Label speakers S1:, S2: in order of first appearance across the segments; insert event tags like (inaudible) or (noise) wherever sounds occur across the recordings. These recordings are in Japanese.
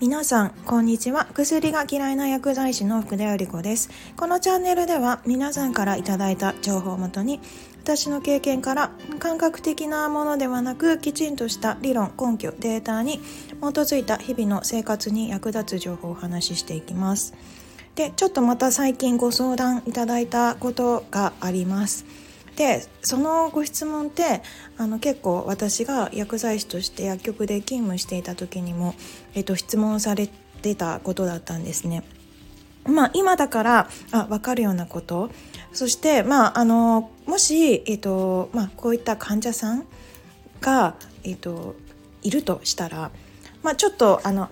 S1: 皆さんこんにちは。薬が嫌いな薬剤師の福田由里子です。このチャンネルでは皆さんからいただいた情報をもとに私の経験から感覚的なものではなくきちんとした理論根拠データに基づいた日々の生活に役立つ情報をお話ししていきます。でちょっとまた最近ご相談いただいたことがあります。でそのご質問ってあの結構私が薬剤師として薬局で勤務していた時にも、えっと、質問されてたことだったんですね。まあ、今だからあ分かるようなことそして、まあ、あのもし、えっとまあ、こういった患者さんが、えっと、いるとしたら、まあ、ちょっとあの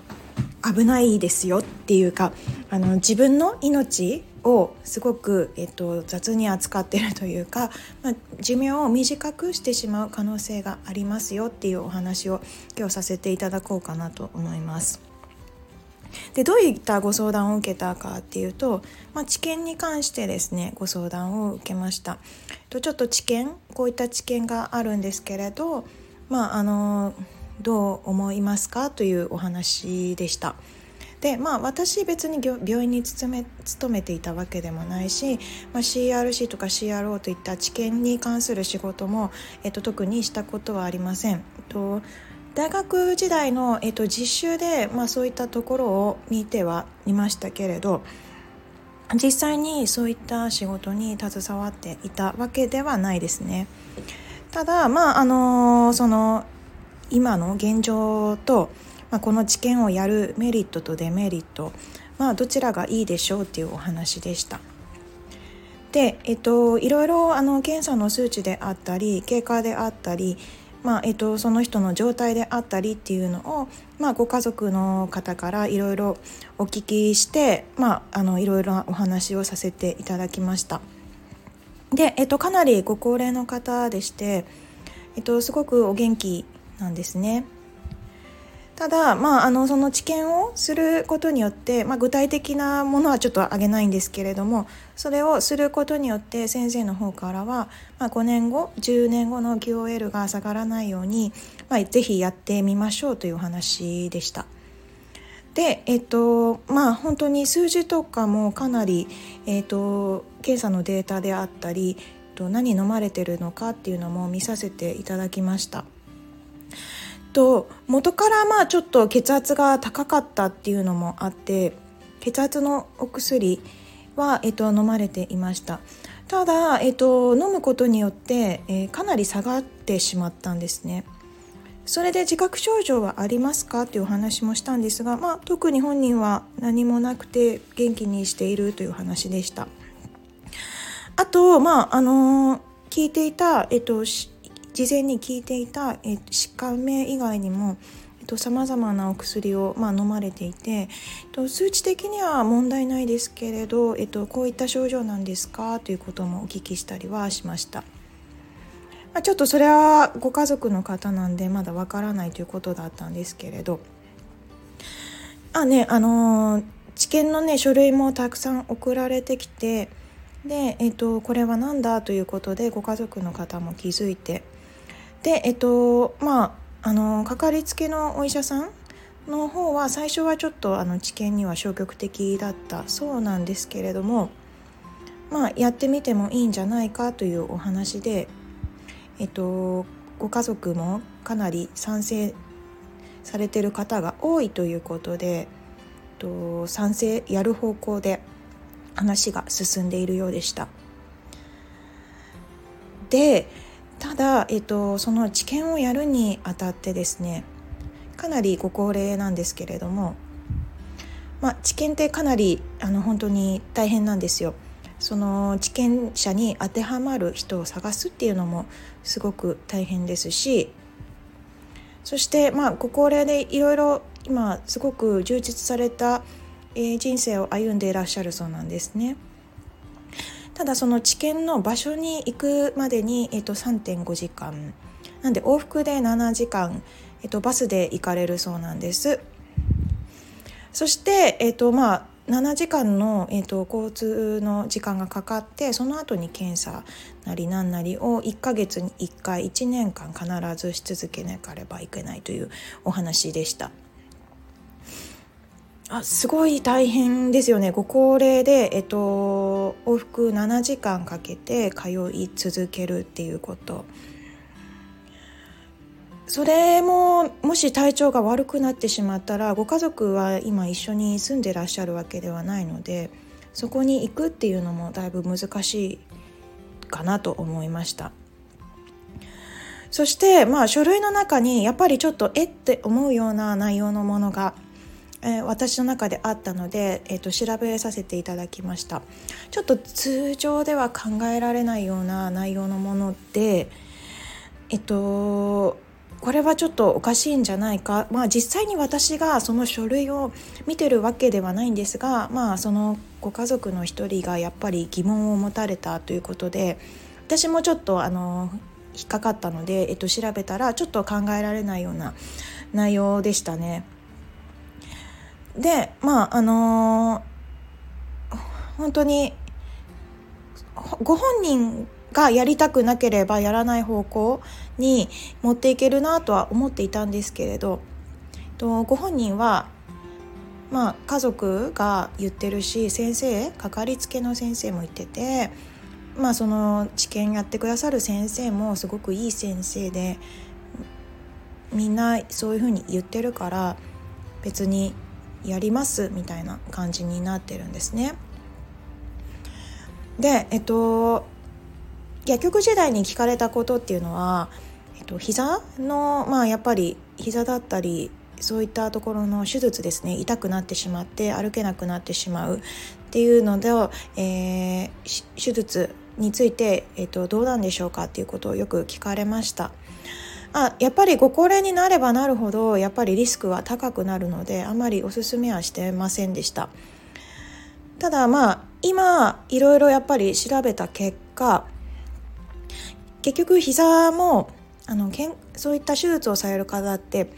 S1: 危ないですよっていうかあの自分の命をすごく、えっと、雑に扱ってるというか、まあ、寿命を短くしてしまう可能性がありますよっていうお話を今日させていただこうかなと思います。でどういったご相談を受けたかっていうと、まあ、治験に関してですねご相談を受けました。とちょっと治験こういった知見があるんですけれど、まあ、あのどう思いますかというお話でした。でまあ私別に病院に勤め勤めていたわけでもないし、まあ、CRC とか CRO といった治験に関する仕事も、えっと、特にしたことはありません。と大学時代の、えっと、実習で、まあ、そういったところを見てはいましたけれど実際にそういった仕事に携わっていたわけではないですね。ただまああのその今の現状とまあ、この治験をやるメリットとデメリット、まあ、どちらがいいでしょうっていうお話でした。で、えっと、いろいろあの検査の数値であったり経過であったり、まあえっと、その人の状態であったりっていうのを、まあ、ご家族の方からいろいろお聞きして、まあ、あのいろいろなお話をさせていただきました。で、えっと、かなりご高齢の方でして、えっと、すごくお元気なんですね。ただ、まあ、あのその治験をすることによって、まあ、具体的なものはちょっと挙げないんですけれどもそれをすることによって先生の方からは、まあ、5年後10年後の QOL が下がらないように、まあ、ぜひやってみましょうというお話でした。でえっとまあ本当に数字とかもかなり、えっと、検査のデータであったり何飲まれてるのかっていうのも見させていただきました。と元からまあちょっと血圧が高かったっていうのもあって血圧のお薬は、えっと、飲まれていました。ただ、えっと、飲むことによって、えー、かなり下がってしまったんですね。それで自覚症状はありますかというお話もしたんですが、まあ、特に本人は何もなくて元気にしているという話でした。あと、まああのー、聞いていた、えっと、事前に聞いていた、え疾患名以外にもさまざまなお薬を、まあ、飲まれていて、えっと、数値的には問題ないですけれど、えっと、こういった症状なんですか？ということもお聞きしたりはしました。まあ、ちょっとそれはご家族の方なんでまだわからないということだったんですけれど。あねあのー、治験のね書類もたくさん送られてきてで、えっと、これは何だ？ということでご家族の方も気づいてでえっとまああのかかりつけのお医者さんの方は最初はちょっとあの治験には消極的だったそうなんですけれどもまあやってみてもいいんじゃないかというお話でえっとご家族もかなり賛成されてる方が多いということで、えっと、賛成やる方向で話が進んでいるようでした。でただ、えっと、その治験をやるにあたってですねかなりご高齢なんですけれども、まあ、治験ってかなりあの本当に大変なんですよ。その治験者に当てはまる人を探すっていうのもすごく大変ですしそしてまあご高齢でいろいろ今すごく充実された、人生を歩んでいらっしゃるそうなんですね。ただその治験の場所に行くまでに、えっと、3.5時間なんで往復で7時間、えっと、バスで行かれるそうなんですそして、えっとまあ、7時間の、えっと、交通の時間がかかってその後に検査なりなんなりを1ヶ月に1回1年間必ずし続けなければいけないというお話でした。あすごい大変ですよね。ご高齢で、えっと、往復7時間かけて通い続けるっていうこと。それももし体調が悪くなってしまったらご家族は今一緒に住んでらっしゃるわけではないのでそこに行くっていうのもだいぶ難しいかなと思いました。そしてまあ書類の中にやっぱりちょっとえって思うような内容のものがえ、私の中であったので、えーと、調べさせていただきましたちょっと通常では考えられないような内容のものでえっとこれはちょっとおかしいんじゃないかまあ実際に私がその書類を見てるわけではないんですがまあそのご家族の一人がやっぱり疑問を持たれたということで私もちょっとあの引っかかったので、えっと、調べたらちょっと考えられないような内容でしたね。でまああのー、本当にご本人がやりたくなければやらない方向に持っていけるなとは思っていたんですけれどとご本人はまあ家族が言ってるし先生かかりつけの先生も言っててまあその治験やってくださる先生もすごくいい先生でみんなそういうふうに言ってるから別にやりますみたいな感じになってるんですね。でえっと薬局時代に聞かれたことっていうのは、えっと、膝のまあやっぱり膝だったりそういったところの手術ですね痛くなってしまって歩けなくなってしまうっていうので、えー、手術について、えっと、どうなんでしょうかっていうことをよく聞かれました。あやっぱりご高齢になればなるほどやっぱりリスクは高くなるのであまりおすすめはしてませんでした。ただまあ今いろいろやっぱり調べた結果結局膝もあのけんそういった手術をされる方って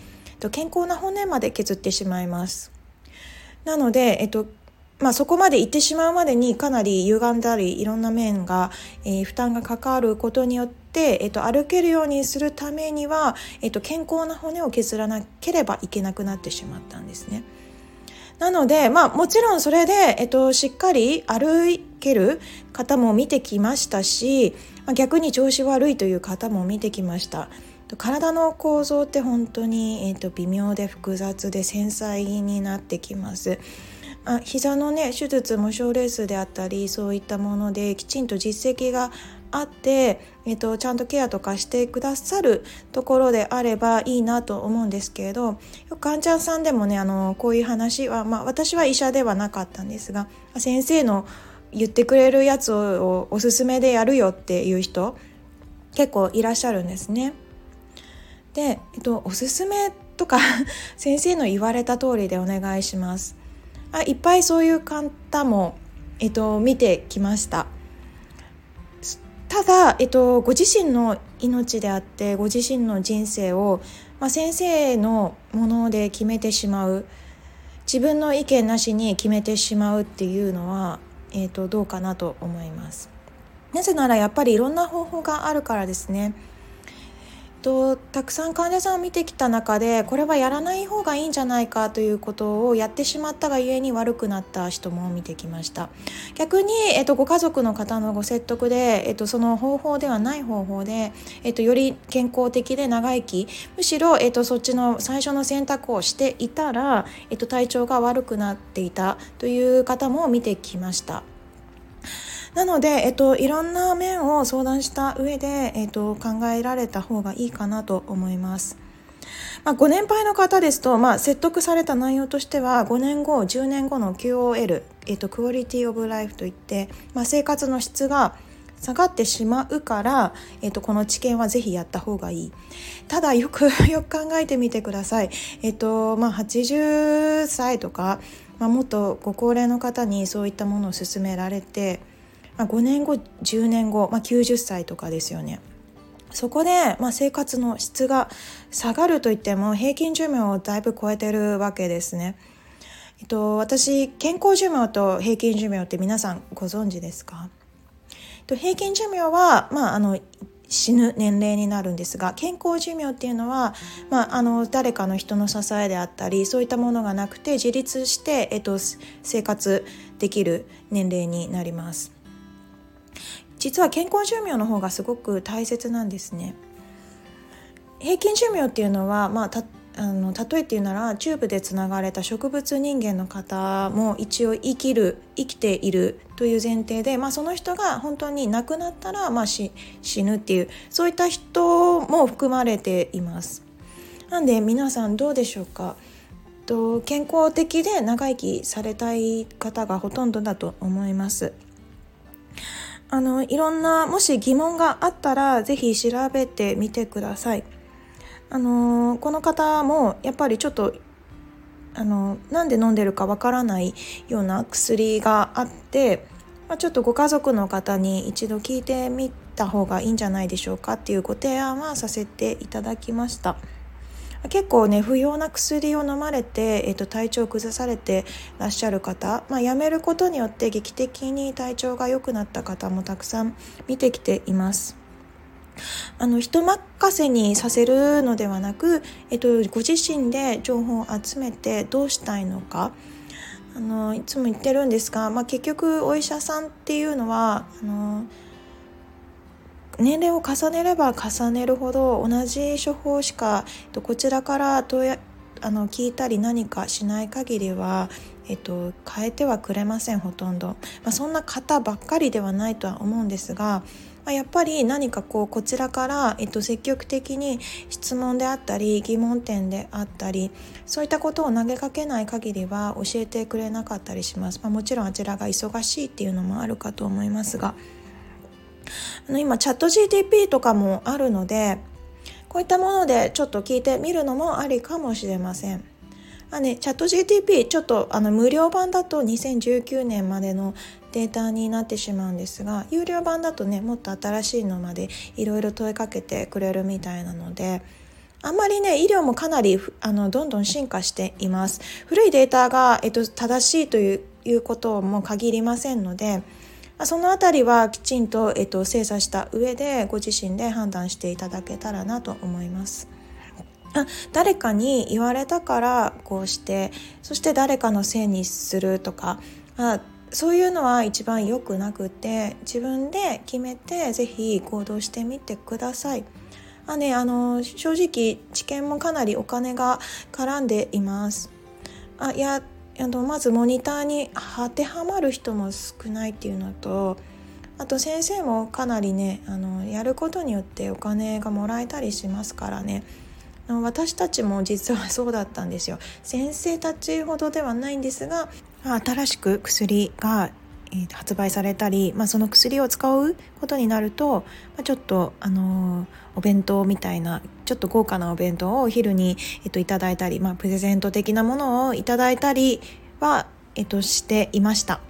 S1: 健康な骨まで削ってしまいます。なので、えっと、まあ、そこまで行ってしまうまでにかなり歪んだりいろんな面が、えー、負担がかかることによって、えっと、歩けるようにするためには、えっと、健康な骨を削らなければいけなくなってしまったんですね。なので、まあ、もちろんそれで、えっと、しっかり歩ける方も見てきましたし、まあ、逆に調子悪いという方も見てきました。体の構造って本当に、えっと、微妙で複雑で繊細になってきます。あ膝のね手術も賞レースであったりそういったものできちんと実績があって、えっと、ちゃんとケアとかしてくださるところであればいいなと思うんですけれど患者さんでもねあのこういう話は、まあ、私は医者ではなかったんですが先生の言ってくれるやつをおすすめでやるよっていう人結構いらっしゃるんですね。で、えっと、おすすめとか (laughs) 先生の言われた通りでお願いします。あいっぱいそういう方も、えっと、見てきました。ただ、えっと、ご自身の命であってご自身の人生を、まあ、先生のもので決めてしまう自分の意見なしに決めてしまうっていうのは、えっと、どうかなと思います。なぜならやっぱりいろんな方法があるからですね。とたくさん患者さんを見てきた中でこれはやらない方がいいんじゃないかということをやってしまったがゆえに悪くなった人も見てきました。逆に、えっと、ご家族の方のご説得で、えっと、その方法ではない方法で、えっと、より健康的で長生きむしろ、えっと、そっちの最初の選択をしていたら、えっと、体調が悪くなっていたという方も見てきました。なので、えっと、いろんな面を相談した上で、えっと、考えられた方がいいかなと思います。まあ、ご年配の方ですと、まあ、説得された内容としては5年後10年後の QOL、えっと、クオリティオブライフといって、まあ、生活の質が下がってしまうから、えっと、この知見はぜひやった方がいい。ただよく (laughs) よく考えてみてください。えっとまあ、80歳とか、まあ、もっとご高齢の方にそういったものを勧められてまあ、5年後10年後、まあ、90歳とかですよね。そこで、まあ、生活の質が下がるといっても平均寿命をだいぶ超えてるわけですね。えっと、私健康寿命と平均寿命って皆さんご存知ですか、えっと、平均寿命は、まあ、あの死ぬ年齢になるんですが健康寿命っていうのは、まあ、あの誰かの人の支えであったりそういったものがなくて自立して、えっと、生活できる年齢になります実は健康寿命の方がすごく大切なんですね平均寿命っていうのは、まあ、たあの例えて言うならチューブでつながれた植物人間の方も一応生きる生きているという前提で、まあ、その人が本当に亡くなったら、まあ、死ぬっていうそういった人も含まれています。なんで皆さんどうでしょうか？と健康的で長生きされたい方がほとんどだと思います。あのいろんなもし疑問があったら是非調べてみてください。あのこの方もやっぱりちょっとあのなんで飲んでるかわからないような薬があって、まあ、ちょっとご家族の方に一度聞いてみた方がいいんじゃないでしょうかっていうご提案はさせていただきました。結構ね不要な薬を飲まれて、えー、と体調を崩されてらっしゃる方、まあ、やめることによって劇的に体調が良くなった方もたくさん見てきています。あの人任せにさせるのではなく、えっと、ご自身で情報を集めてどうしたいのかあのいつも言ってるんですが、まあ、結局お医者さんっていうのはあの年齢を重ねれば重ねるほど同じ処方しかこちらからどうやあの聞いたり何かしない限りは、えっと、変えてはくれませんほとんど、まあ、そんな方ばっかりではないとは思うんですがまあ、やっぱり何かこうこちらから、えっと、積極的に質問であったり疑問点であったりそういったことを投げかけない限りは教えてくれなかったりします、まあ、もちろんあちらが忙しいっていうのもあるかと思いますがあの今チャット GTP とかもあるのでこういったものでちょっと聞いてみるのもありかもしれません。あね、チャット GTP ちょっとあの無料版だと2019年までのデータになってしまうんですが有料版だとねもっと新しいのまでいろいろ問いかけてくれるみたいなのであんまりね医療もかなりあのどんどん進化しています古いデータが、えっと、正しいといういうことも限りませんのでそのあたりはきちんと、えっと、精査した上でご自身で判断していただけたらなと思います。誰かに言われたからこうしてそして誰かのせいにするとかあそういうのは一番良くなくて自分で決めて是非行動してみてください。あね、あの正直知見もかなりお金が絡んでいます。あいやあのまずモニターに当てはまる人も少ないっていうのとあと先生もかなりねあのやることによってお金がもらえたりしますからね。私たちも実はそうだったんですよ。先生たちほどではないんですが新しく薬が発売されたり、まあ、その薬を使うことになると、まあ、ちょっとあのお弁当みたいなちょっと豪華なお弁当をお昼に、えっと、いただいたり、まあ、プレゼント的なものをいただいたりは、えっと、していました。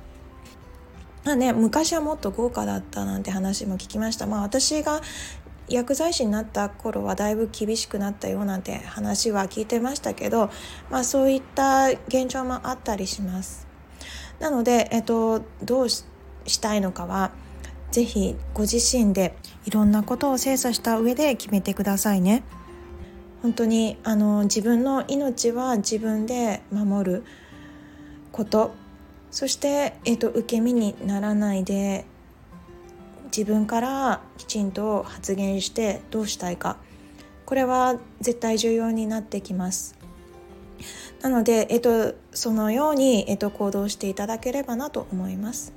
S1: まあね、昔はもっと豪華だったなんて話も聞きました。まあ、私が薬剤師になった頃はだいぶ厳しくなったよなんて話は聞いてましたけど、まあ、そういった現状もあったりします。なので、えっと、どうしたいのかは是非ご自身でいろんなことを精査した上で決めてくださいね。本当にあの自分の命は自分で守ること。そして、えっと、受け身にならないで自分からきちんと発言してどうしたいか。これは絶対重要になってきます。なので、えっと、そのように、えっと、行動していただければなと思います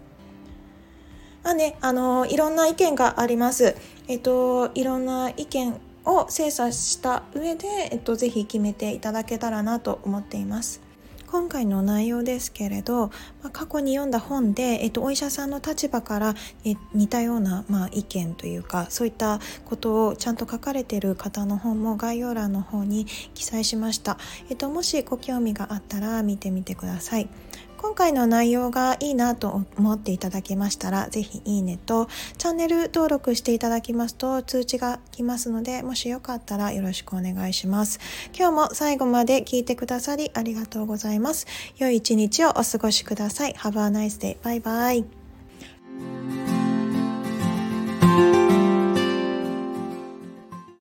S1: まあね、あのいろんな意見があります。えっと、いろんな意見を精査した上で、えっと、ぜひ決めていただけたらなと思っています。今回の内容ですけれど、まあ、過去に読んだ本で、えっと、お医者さんの立場からえ似たような、まあ、意見というかそういったことをちゃんと書かれている方の本も概要欄の方に記載しました、えっと、もしご興味があったら見てみてください。今回の内容がいいなと思っていただけましたら、ぜひいいねと、チャンネル登録していただきますと通知が来ますので、もしよかったらよろしくお願いします。今日も最後まで聞いてくださりありがとうございます。良い一日をお過ごしください。Have a nice day. バイバイ。